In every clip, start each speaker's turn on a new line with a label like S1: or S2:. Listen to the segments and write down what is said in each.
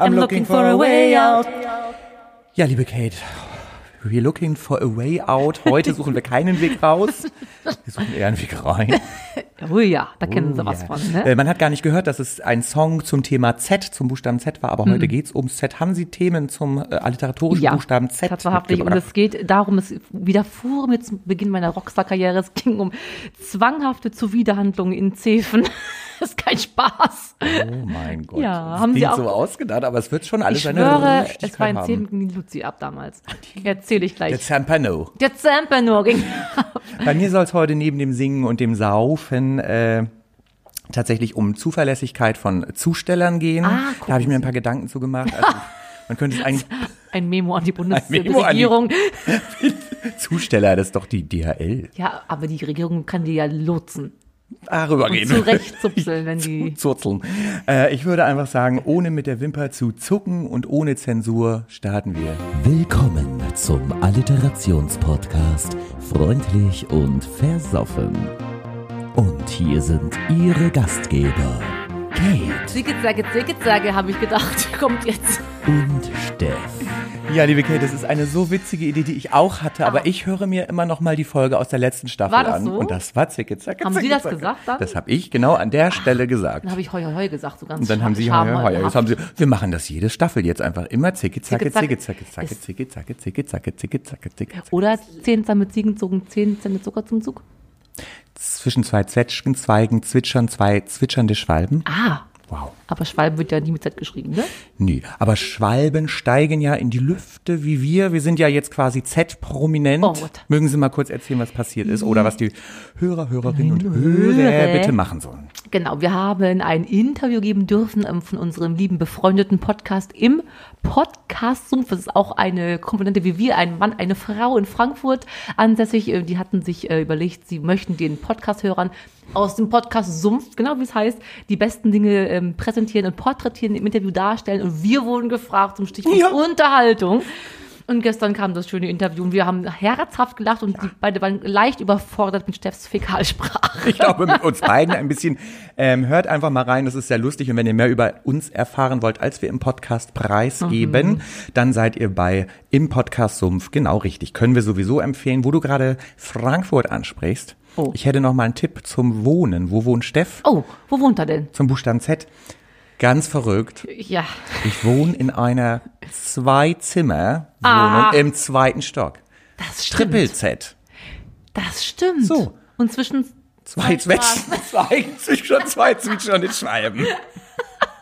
S1: I'm looking for a way out.
S2: Ja, liebe Kate, we're looking for a way out. Heute suchen wir keinen Weg raus. Wir suchen eher einen Weg rein.
S1: Oh ja, da kennen sie
S2: Oh,
S1: was
S2: ja.
S1: von. Ne?
S2: Äh, Man hat gar nicht gehört, dass es ein Song zum Thema Z, zum Buchstaben Z war, aber
S1: Mhm.
S2: heute geht's ums Z. Haben Sie Themen zum äh, alliteratorischen Buchstaben Z
S1: tatsächlich. Und es geht darum, es widerfuhr mir zum Beginn meiner Rockstar-Karriere. Es ging um zwanghafte Zuwiderhandlungen in Zefen. das ist kein Spaß.
S2: Oh mein Gott.
S1: Ja,
S2: das
S1: haben Sie auch-
S2: so ausgedacht, aber es wird schon alles
S1: Ich
S2: seine
S1: schwöre, es war in. Zefen die Luzi ab damals. Erzähle ich
S2: Der
S1: gleich.
S2: Zampano.
S1: Der Zampano ging
S2: Bei mir soll es heute neben dem Singen und dem Saufen äh, tatsächlich um Zuverlässigkeit von Zustellern gehen.
S1: Ah,
S2: da
S1: gucken
S2: habe ich mir ein paar Gedanken zu gemacht. Also, man könnte es eigentlich
S1: ein Memo an die
S2: Memo an die-
S1: Bundesregierung.
S2: Zusteller, das ist doch die DHL.
S1: Ja, aber die Regierung kann die ja lotsen.
S2: Darüber
S1: Und
S2: reden.
S1: zurechtzupseln, wenn die.
S2: Zurzeln. Äh, ich würde einfach sagen, ohne mit der Wimper zu zucken und ohne Zensur starten wir.
S3: Willkommen zum Alliterationspodcast Freundlich und Versoffen. Und hier sind Ihre Gastgeber, Kate
S1: Zicke-Zacke, Zicke-Zacke, habe ich gedacht, kommt jetzt.
S3: und Steff.
S2: Ja, liebe Kate, das ist eine so witzige Idee, die ich auch hatte, aber ich höre mir immer noch mal die Folge aus der letzten Staffel
S1: War das
S2: an.
S1: so?
S2: Und das war zicke, zacke,
S1: Haben Sie
S2: zicke,
S1: das
S2: zacke.
S1: gesagt dann?
S2: Das habe ich genau an der Stelle gesagt.
S1: Dann habe ich heu, heu, heu gesagt, so ganz
S2: Und dann haben sie, ja, ja, ja, jetzt haben sie, wir machen das jede Staffel jetzt einfach immer zicke, zacke,
S1: Zicke, zacke.
S2: zacke, zicke, zacke, zicke, zacke, zicke, zacke, zicke.
S1: Oder zehn Zahn mit Ziegen zogen, zehn Zähne Zucker zum Zug.
S2: Zwischen zwei Zwetschgenzweigen zwitschern zwei zwitschernde Schwalben.
S1: Ah,
S2: Wow.
S1: Aber Schwalbe wird ja nie mit Z geschrieben, ne?
S2: Nee, aber Schwalben steigen ja in die Lüfte wie wir. Wir sind ja jetzt quasi Z-prominent.
S1: Oh?
S2: Mögen Sie mal kurz erzählen, was passiert ist oder was die Hörer, Hörerinnen und Hörer bitte machen sollen?
S1: Genau, wir haben ein Interview geben dürfen ähm, von unserem lieben befreundeten Podcast im Podcast Sumpf. Das ist auch eine Komponente wie wir, ein Mann, eine Frau in Frankfurt ansässig. Äh, Die hatten sich äh, überlegt, sie möchten den Podcast-Hörern aus dem Podcast Sumpf, genau wie es heißt, die besten Dinge ähm, präsentieren und porträtieren, im Interview darstellen. Und wir wurden gefragt zum Stichwort
S2: Ja.
S1: Unterhaltung. Und gestern kam das schöne Interview und wir haben herzhaft gelacht und die beide waren leicht überfordert mit Steffs Fäkalsprache.
S2: Ich glaube, mit uns beiden ein bisschen. Ähm, hört einfach mal rein, das ist sehr lustig. Und wenn ihr mehr über uns erfahren wollt, als wir im Podcast preisgeben,
S1: Mhm.
S2: dann seid ihr bei im Podcast Sumpf genau richtig. Können wir sowieso empfehlen, wo du gerade Frankfurt ansprichst.
S1: Oh.
S2: Ich hätte noch mal einen Tipp zum Wohnen. Wo wohnt Steff?
S1: Oh, wo wohnt er denn?
S2: Zum Buchstaben Z. Ganz verrückt.
S1: Ja,
S2: Ich wohne in einer Zwei-Zimmer-Wohnung
S1: Ah.
S2: im zweiten Stock.
S1: das stimmt.
S2: Triple Z.
S1: Das stimmt.
S2: So.
S1: Und zwischen
S2: Zwei
S1: Straßen.
S2: Zwetschgen, zwei, zwischen zwei zwitschernde Schwalben.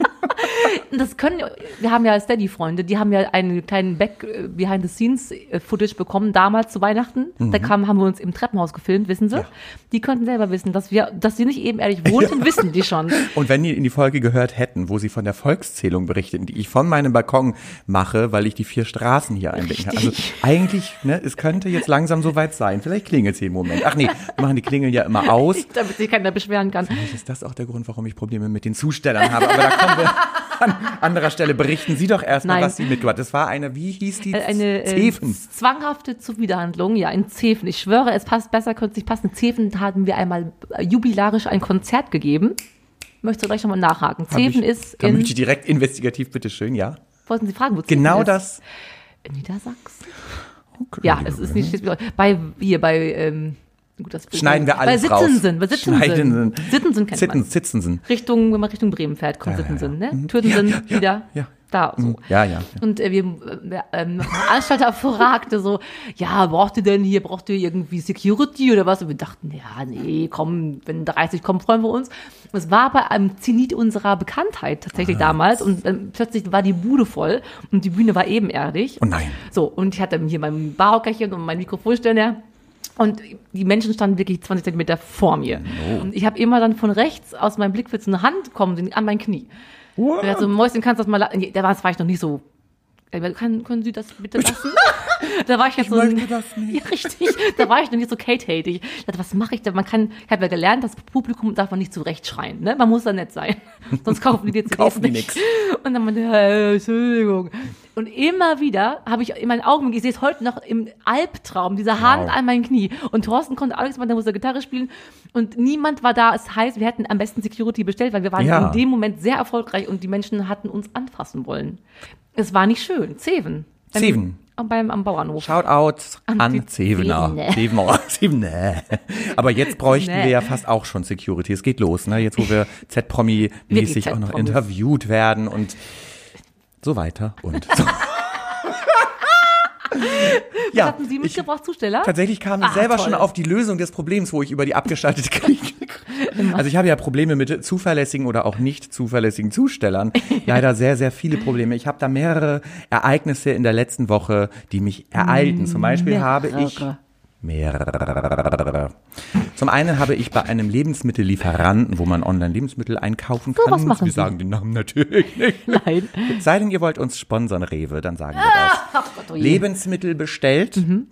S1: Das können, wir haben ja Steady-Freunde, die haben ja einen kleinen Back äh, Behind-the-Scenes-Footage bekommen, damals zu Weihnachten. Da kam, haben wir uns im Treppenhaus gefilmt, wissen Sie? Die könnten selber wissen, dass wir, dass sie nicht ebenerdig wohnten, wissen die schon.
S2: Und wenn die in die Folge gehört hätten, wo sie von der Volkszählung berichten, die ich von meinem Balkon mache, weil ich die vier Straßen hier kann. Also eigentlich, ne, es könnte jetzt langsam soweit sein. Vielleicht klingelt sie im Moment. Ach nee, wir machen die Klingeln ja immer aus.
S1: Damit sich keiner beschweren kann.
S2: Vielleicht ist das auch der Grund, warum ich Probleme mit den Zustellern habe. Aber da kommen wir an anderer Stelle. Berichten Sie doch erstmal, was Sie mitgebracht Das war eine, wie hieß die?
S1: Äh, Eine äh,
S2: Zefen.
S1: zwanghafte Zuwiderhandlung, ja, in Zefen. Ich schwöre, es passt besser, könnte es nicht passen. In Zefen haben wir einmal äh, jubilarisch ein Konzert gegeben. Möchtest du gleich nochmal nachhaken?
S2: Hab
S1: Zefen
S2: ich,
S1: ist
S2: Da
S1: in,
S2: möchte ich direkt investigativ, bitteschön, ja.
S1: wollten Sie fragen, wo Zefen
S2: Genau
S1: ist?
S2: das.
S1: In Niedersachsen? Ja, es ist nicht bei hier bei ähm, gut, das
S2: Schneiden wir alles
S1: bei
S2: raus.
S1: Sittensen, bei Sittensen.
S2: Schneiden.
S1: Sittensen kennt
S2: Sitten,
S1: man.
S2: Sitzensen.
S1: Richtung, wenn man Richtung Bremen fährt, kommt
S2: Ja, ja,
S1: Sittensen,
S2: ja.
S1: ne?
S2: Mhm.
S1: Türdensen
S2: Ja, ja,
S1: wieder.
S2: ja.
S1: Da, so.
S2: Ja, ja. ja.
S1: Und äh, wir, äh, ähm, der Veranstalter fragte so, ja, braucht ihr denn hier, braucht ihr irgendwie Security oder was? Und wir dachten, ja, nee, komm, wenn 30 kommen, freuen wir uns. Und es war bei einem Zenit unserer Bekanntheit tatsächlich damals und ähm, plötzlich war die Bude voll und die Bühne war ebenerdig.
S2: Oh nein.
S1: So, und ich hatte hier mein Barhockerchen und mein Mikrofonständer. Und die Menschen standen wirklich 20 Zentimeter vor mir. Und ich habe immer dann von rechts aus meinem Blickwitz so eine Hand kommen an mein Knie. Und er hat so, Mäuschen, kannst du das mal, da war, war ich noch nicht so, äh, kann, können Sie das bitte lassen? da war ich jetzt so, ein-
S2: möchte das nicht.
S1: ja, richtig, da war ich noch nicht so Kate-hatig. Ich dachte, was mache ich da? Man kann, ich habe ja gelernt, das Publikum darf man nicht zurecht schreien, ne? Man muss da nett sein. Sonst kaufen die dir
S2: Kaufen die
S1: nicht.
S2: nix.
S1: Und dann meinte er, äh, Entschuldigung. Und immer wieder habe ich in meinen Augen, ich sehe es heute noch im Albtraum, dieser Hand
S2: Wow.
S1: an mein Knie. Und Thorsten konnte Alex mal, der musste Gitarre spielen. Und niemand war da. Es heißt, wir hätten am besten Security bestellt, weil wir waren
S2: Ja.
S1: in dem Moment sehr erfolgreich und die Menschen hatten uns anfassen wollen. Es war nicht schön. Zeven. Beim-
S2: Zeven.
S1: Beim, am Bauernhof.
S2: Shoutout
S1: An
S2: an Zevener.
S1: Zevener.
S2: Zevener. Aber jetzt bräuchten
S1: Nee.
S2: wir ja fast auch schon Security. Es geht los, ne? Jetzt, wo wir Z-Promi-mäßig auch noch interviewt werden und so weiter und so. ja,
S1: Hatten Sie mitgebracht, Zusteller?
S2: tatsächlich kam ich
S1: Ah,
S2: selber
S1: toll.
S2: schon auf die Lösung des Problems, wo ich über die abgeschaltete Klinik. Also ich habe ja Probleme mit zuverlässigen oder auch nicht zuverlässigen Zustellern. Leider sehr, sehr viele Probleme. Ich habe da mehrere Ereignisse in der letzten Woche, die mich ereilten. Zum Beispiel habe ich
S1: Mehrere.
S2: Zum einen habe ich bei einem Lebensmittellieferanten, wo man online Lebensmittel einkaufen
S1: So,
S2: kann.
S1: was machen
S2: wir
S1: Sie?
S2: sagen den Namen natürlich nicht.
S1: Nein.
S2: Sei denn, ihr wollt uns sponsern, Rewe, dann sagen wir das.
S1: Ach Gott, oh.
S2: Lebensmittel bestellt.
S1: Mhm.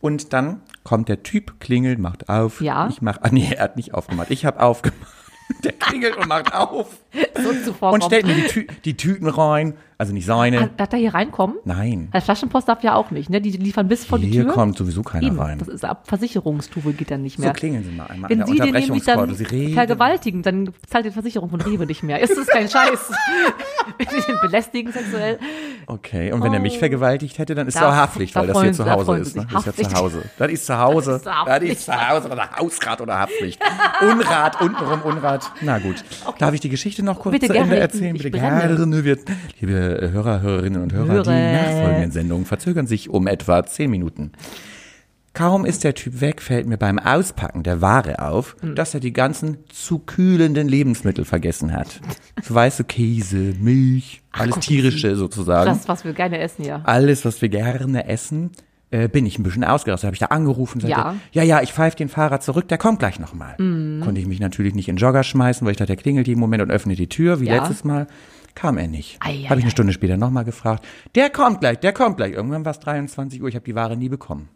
S2: Und dann kommt der Typ, klingelt, macht auf.
S1: Ja.
S2: Ich mach, ah nee, er hat nicht aufgemacht. Ich habe aufgemacht. Der klingelt und macht auf
S1: so
S2: und stellt mir die, Tü die Tüten rein. Also nicht seine.
S1: Darf er hier reinkommen?
S2: Nein.
S1: Weil Flaschenpost darf ja auch nicht, ne? Die liefern bis vor die
S2: Hier
S1: Tür.
S2: kommt sowieso keiner
S1: Eben,
S2: rein.
S1: das ist ab Versicherungstube geht dann nicht
S2: So
S1: mehr.
S2: klingeln Sie mal einmal
S1: Wenn
S2: an
S1: Sie
S2: der
S1: den nämlich dann
S2: Sie
S1: vergewaltigen, dann zahlt die Versicherung von Rewe nicht mehr. Ist das kein Scheiß? Wenn Sie den belästigen sexuell.
S2: Okay, und wenn er mich vergewaltigt hätte, dann ist
S1: Oh. Da-
S2: es auch Haftpflicht,
S1: da
S2: weil das hier
S1: Sie-
S2: zu Hause ist.
S1: Sie
S2: Ne? Das ist ja zu. Hause. Das ist zu Hause.
S1: Das ist
S2: Das zu Hause oder Hausrat oder Haftpflicht. Unrat, untenrum Unrat. Na gut. Darf ich die Geschichte noch kurz
S1: Bitte
S2: zu Ende
S1: gerne,
S2: erzählen? Bitte
S1: brenne.
S2: gerne. Liebe Hörer, Hörerinnen und Hörer, die
S1: Hörer.
S2: nachfolgenden Sendungen verzögern sich um etwa zehn Minuten. Kaum ist der Typ weg, fällt mir beim Auspacken der Ware auf,
S1: Hm.
S2: dass er die ganzen zu kühlenden Lebensmittel vergessen hat. So weiße Käse, Milch, alles
S1: gucken
S2: tierische sozusagen
S1: Das, was wir gerne essen, ja.
S2: alles, was wir gerne essen, äh, bin ich ein bisschen ausgerastet. Habe ich da angerufen, sagte,
S1: Ja.
S2: ja, ja, ich pfeife den Fahrer zurück, der kommt gleich nochmal.
S1: Mhm.
S2: Konnte ich mich natürlich nicht in Jogger schmeißen, weil ich dachte, der klingelt jeden Moment und öffnet die Tür, wie
S1: Ja.
S2: letztes Mal. Kam er nicht. Habe ich eine
S1: ei.
S2: Stunde später nochmal gefragt. Der kommt gleich, der kommt gleich. Irgendwann war es 23 Uhr, ich habe die Ware nie bekommen.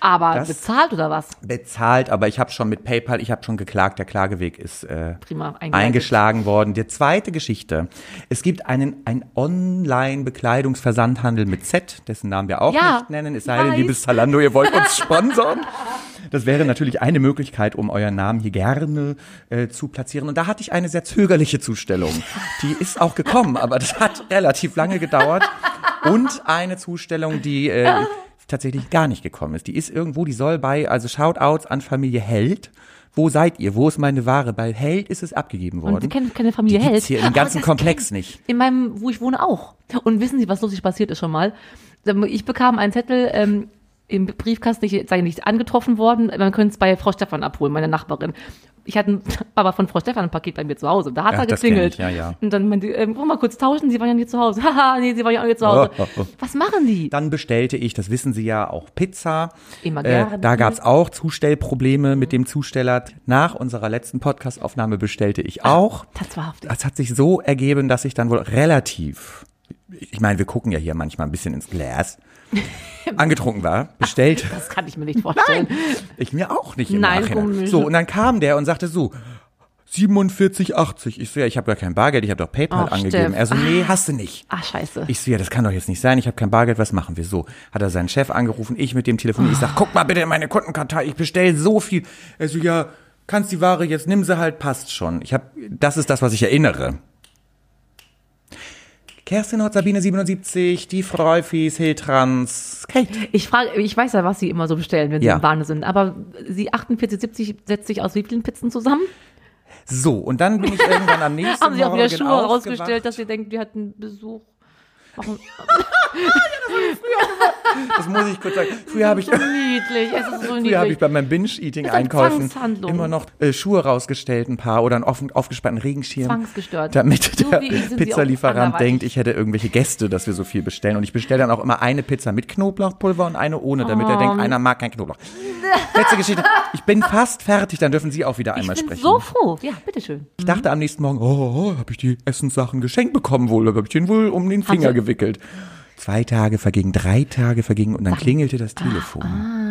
S1: Aber
S2: Das-
S1: bezahlt oder was?
S2: Bezahlt, aber ich habe schon mit PayPal, ich habe schon geklagt, der Klageweg ist äh,
S1: Prima,
S2: eingeschlagen worden. Die zweite Geschichte. Es gibt einen, einen Online-Bekleidungsversandhandel mit Z, dessen Namen wir auch
S1: Ja,
S2: nicht nennen. Es sei denn, liebes Zalando, ihr wollt uns sponsern. Das wäre natürlich eine Möglichkeit, um euren Namen hier gerne äh, zu platzieren. Und da hatte ich eine sehr zögerliche Zustellung. Die ist auch gekommen, aber das hat relativ lange gedauert. Und eine Zustellung, die äh, tatsächlich gar nicht gekommen ist. Die ist irgendwo, die soll bei, also Shoutouts an Familie Held. Wo seid ihr? Wo ist meine Ware? Bei Held ist es abgegeben worden.
S1: Und Sie kennen keine Familie
S2: die
S1: Held.
S2: gibt's hier im ganzen Komplex nicht.
S1: In meinem, wo ich wohne auch. Und wissen Sie, was lustig passiert ist schon mal? Ich bekam einen Zettel ähm, im Briefkasten, ich sei nicht angetroffen worden, man könnte es bei Frau Stefan abholen, meine Nachbarin. Ich hatte aber von Frau Stefan ein Paket bei mir zu Hause. Da hat
S2: Ja,
S1: er
S2: das
S1: geklingelt.
S2: ich, ja, ja.
S1: Und dann meinte, wollen wir mal kurz tauschen, Sie waren ja nie zu Hause. Haha, nee, Sie waren ja auch nie zu Hause.
S2: Oh, oh, oh.
S1: Was machen die?
S2: Dann bestellte ich, das wissen Sie ja, auch Pizza.
S1: Immer
S2: Äh,
S1: gerne.
S2: da gab's auch Zustellprobleme mit dem Zusteller. Nach unserer letzten Podcastaufnahme bestellte ich auch.
S1: Das war
S2: Es hat sich so ergeben, dass ich dann wohl relativ, ich meine, wir gucken ja hier manchmal ein bisschen ins Glas, angetrunken war, bestellt.
S1: Das kann ich mir nicht vorstellen.
S2: Ich mir auch nicht im
S1: Nein,
S2: Nachhinein. So, und dann kam der und sagte so, 47,80. Ich so, ja, ich habe gar kein Bargeld, ich habe doch PayPal
S1: Ach,
S2: angegeben.
S1: Steff.
S2: Er so, nee, hast du nicht.
S1: Ah, scheiße.
S2: Ich so, ja, das kann doch jetzt nicht sein, ich habe kein Bargeld, was machen wir so? Hat er seinen Chef angerufen, ich mit dem Telefon, ich sag, guck mal bitte in meine Kundenkartei, ich bestell so viel. Er so, ja, kannst die Ware jetzt, nimm sie halt, passt schon. Ich habe, das ist das, was ich erinnere. Kerstin Hot, Sabine 77, die Freufis, Hiltrans, Kate.
S1: Ich frage, ich weiß ja, was Sie immer so bestellen, wenn Sie
S2: Ja.
S1: im Wahn sind. Aber Sie 48, 70 setzt sich aus wie vielen Pizzen zusammen?
S2: So, und dann bin ich irgendwann am nächsten
S1: Haben Sie auch wieder Schuhe rausgestellt, dass Sie denken, wir hatten Besuch? Warum?
S2: Das muss ich kurz sagen. Früher habe ich,
S1: so niedlich, es ist so
S2: früher habe
S1: niedlich.
S2: ich bei
S1: eine Zwangshandlung.
S2: immer noch äh, Schuhe rausgestellt, ein paar, oder einen offen, aufgespannten Regenschirm.
S1: Zwangsgestört.
S2: Damit der
S1: ich
S2: Pizzalieferant denkt, ich hätte irgendwelche Gäste, dass wir so viel bestellen. Und ich bestelle dann auch immer eine Pizza mit Knoblauchpulver und eine ohne, damit er
S1: Oh.
S2: denkt, einer mag kein Knoblauch. Letzte Geschichte. Ich bin fast fertig, dann dürfen Sie auch wieder
S1: ich
S2: einmal
S1: bin
S2: sprechen.
S1: so froh. Ja, bitteschön.
S2: Ich dachte am nächsten Morgen, oh, oh habe ich die Essenssachen geschenkt bekommen wohl, habe ich den wohl um den Finger
S1: Sie-
S2: gewickelt. Zwei Tage vergingen, drei Tage vergingen und dann klingelte das Telefon.
S1: Ah,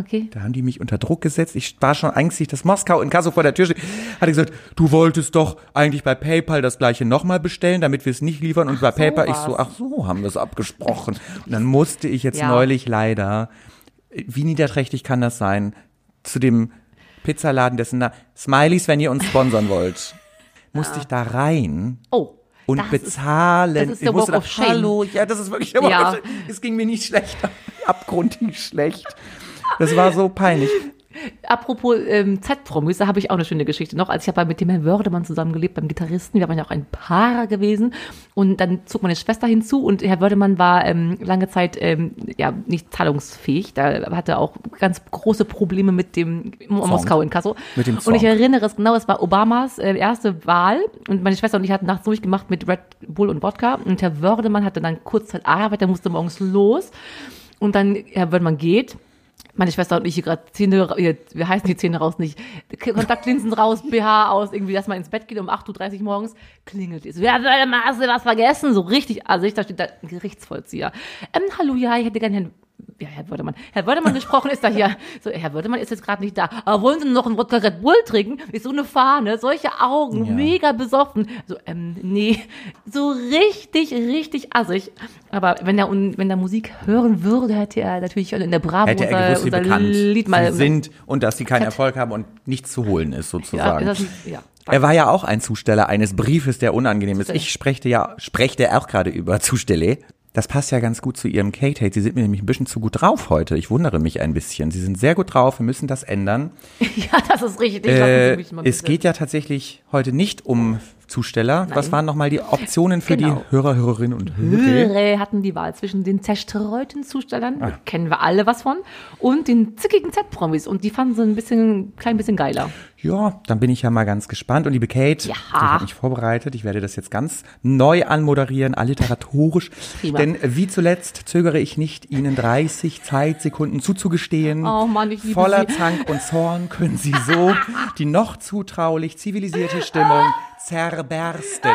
S1: Okay.
S2: Da haben die mich unter Druck gesetzt. Ich war schon ängstlich, dass Moskau in Kasso vor der Tür steht. Hatte gesagt, du wolltest doch eigentlich bei PayPal das gleiche nochmal bestellen, damit wir es nicht liefern. Und bei
S1: so
S2: PayPal, ich so,
S1: war's.
S2: ach so, haben wir es abgesprochen. Und dann musste ich jetzt
S1: Ja.
S2: neulich leider, wie niederträchtig kann das sein, zu dem Pizzaladen, dessen Smileys, wenn ihr uns sponsern wollt, musste ich da rein
S1: Oh.
S2: Und
S1: das ist-
S2: bezahlen.
S1: das ist
S2: ich
S1: der
S2: musste
S1: Walk
S2: da. Hallo, ja, das ist wirklich der Walk
S1: Ja.
S2: Es ging mir nicht schlecht, abgrundtief schlecht. Das war so peinlich.
S1: Apropos ähm, Z-Promis, da habe ich auch eine schöne Geschichte noch. Als ich habe mit dem Herrn Wördemann zusammengelebt, beim Gitarristen, wir waren ja auch ein Paar gewesen und dann zog meine Schwester hinzu und Herr Wördemann war ähm, lange Zeit ähm, ja nicht zahlungsfähig. Da hatte er auch ganz große Probleme mit dem Moskau in.
S2: Mit dem
S1: Und ich
S2: Song.
S1: erinnere es genau, es war Obamas äh, erste Wahl und meine Schwester und ich hatten nachts durchgemacht mit Red Bull und Wodka und Herr Wördemann hatte dann kurz Zeit Arbeit, der musste morgens los und dann, Herr Wördemann geht meine Schwester und ich hier gerade Zähne, wir heißen die Zähne raus nicht, Kontaktlinsen raus, BH aus, irgendwie, dass man ins Bett geht um 8.30 Uhr morgens, klingelt es. Wer hast du was vergessen? So richtig, also ich, da steht da ein Gerichtsvollzieher. Ähm, hallo, ja, ich hätte gerne Herrn, ja, Herr Wördemann, Herr Wördemann gesprochen ist da hier. So, Herr Wördemann ist jetzt gerade nicht da. Aber wollen Sie noch einen Wodka Red Bull trinken? Ist so eine Fahne, solche Augen,
S2: Ja.
S1: mega besoffen. So, ähm, nee, so richtig, richtig assig. Aber wenn er, wenn er Musik hören würde, hätte er natürlich in der Bravo
S2: Hätte er gewusst, wie
S1: unser
S2: bekannt
S1: Lied mal.
S2: sie sind und dass sie keinen. Erfolg haben und nichts zu holen ist,
S1: ja,
S2: sozusagen.
S1: ist das, ja.
S2: er war ja auch ein Zusteller eines Briefes, der unangenehm ist. Ich sprechte ja, sprechte auch gerade über Zustelle. Das passt ja ganz gut zu ihrem Kate-Hate. Sie sind mir nämlich ein bisschen zu gut drauf heute. Ich wundere mich ein bisschen. Sie sind sehr gut drauf. Wir müssen das ändern.
S1: ja, das ist richtig.
S2: Äh, es geht ja tatsächlich heute nicht um Zusteller. Was waren nochmal die Optionen für
S1: Genau.
S2: die Hörer, Hörerinnen und Hörer?
S1: Hörer hatten die Wahl zwischen den zerstreuten Zustellern,
S2: Ah.
S1: kennen wir alle was von, und den zickigen Z-Promis. Und die fanden sie ein bisschen, klein bisschen geiler.
S2: Ja, dann bin ich ja mal ganz gespannt. Und liebe Kate,
S1: Ja.
S2: ich habe mich vorbereitet. Ich werde das jetzt ganz neu anmoderieren, alliteratorisch.
S1: Prima.
S2: Denn wie zuletzt zögere ich nicht, Ihnen 30 Zeitsekunden zuzugestehen.
S1: Oh Mann, ich liebe
S2: Voller
S1: Sie.
S2: Zank und Zorn können Sie so die noch zutraulich zivilisierte Stimmung zerbersten.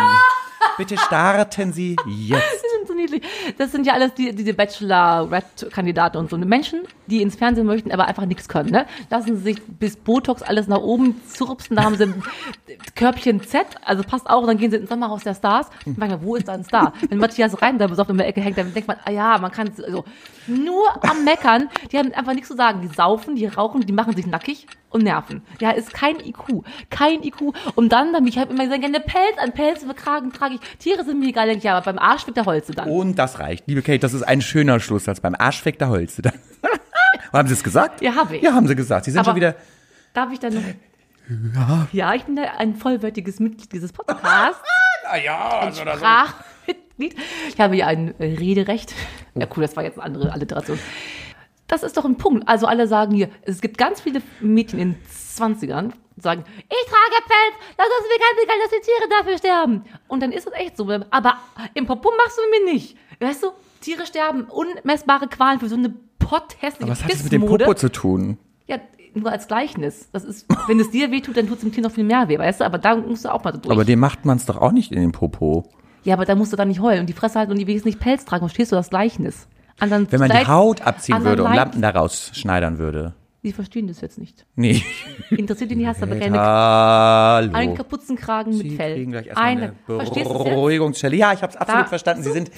S2: Bitte starten Sie jetzt.
S1: Die sind so niedlich. Das sind ja alles die, diese Bachelor-Red-Kandidaten und so. Menschen, die ins Fernsehen möchten, aber einfach nichts können. Ne? Lassen sie sich bis Botox alles nach oben zurupsen. Da haben sie ein Körbchen Z, also passt auch. Dann gehen sie ins Sommerhaus der Stars. Und manchmal, wo ist da ein Star? Wenn Matthias Reim da besoffen in der Ecke hängt, dann denkt man, ah ja, man kann also nur am Meckern. Die haben einfach nichts zu sagen. Die saufen, die rauchen, die machen sich nackig und nerven. Ja, ist kein IQ. Kein IQ. Und dann, dann ich habe immer gesagt, gerne Pelz an Pelz Kragen trage ich. Tiere sind mir egal, denke ich, ja, aber beim Arsch wird der Holze dann.
S2: Und das reicht. Liebe Kate, das ist ein schöner Schlusssatz. Beim Arschfeck der Holze. haben Sie es gesagt?
S1: Ja, habe ich.
S2: Ja, haben Sie gesagt. Sie sind
S1: Aber-
S2: schon wieder...
S1: Darf ich dann noch? Ja. Ja, ich bin ja ein vollwertiges Mitglied dieses Podcasts.
S2: Ah ja, also das
S1: Sprachmitglied. Ich habe ja ein Rederecht. Ja, cool, das war jetzt eine andere Alliteration. Das ist doch ein Punkt. Also alle sagen hier, es gibt ganz viele Mädchen in 20ern, die sagen, ich trage Pelz, das ist mir ganz egal, dass die Tiere dafür sterben. Und dann ist es echt so. Aber im Popo machst du mir nicht. Weißt du, Tiere sterben, unmessbare Qualen für so eine potthässliche
S2: Aber was hat das mit dem. Popo zu tun?
S1: Ja, nur als Gleichnis. Das ist, wenn es dir wehtut, dann tut es dem Tier noch viel mehr weh, weißt du? Aber da musst du auch mal so durch.
S2: Aber dem macht man es doch auch nicht in den Popo.
S1: ja, aber da musst du dann nicht heulen und die Fresse halten und die wenigstens nicht Pelz tragen. Verstehst du das Gleichnis? Anderen
S2: Wenn man die Haut abziehen würde und Lampen daraus schneidern würde.
S1: Die verstehen das jetzt nicht.
S2: Nee.
S1: Interessiert die nicht, hast aber keine,
S2: Hallo.
S1: einen Kapuzenkragen mit
S2: Sie
S1: Fell.
S2: kriegen gleich erstmal
S1: eine.
S2: eine? Beruhigungsstelle. Ja, ich habe es absolut
S1: Da-
S2: verstanden. Sie sind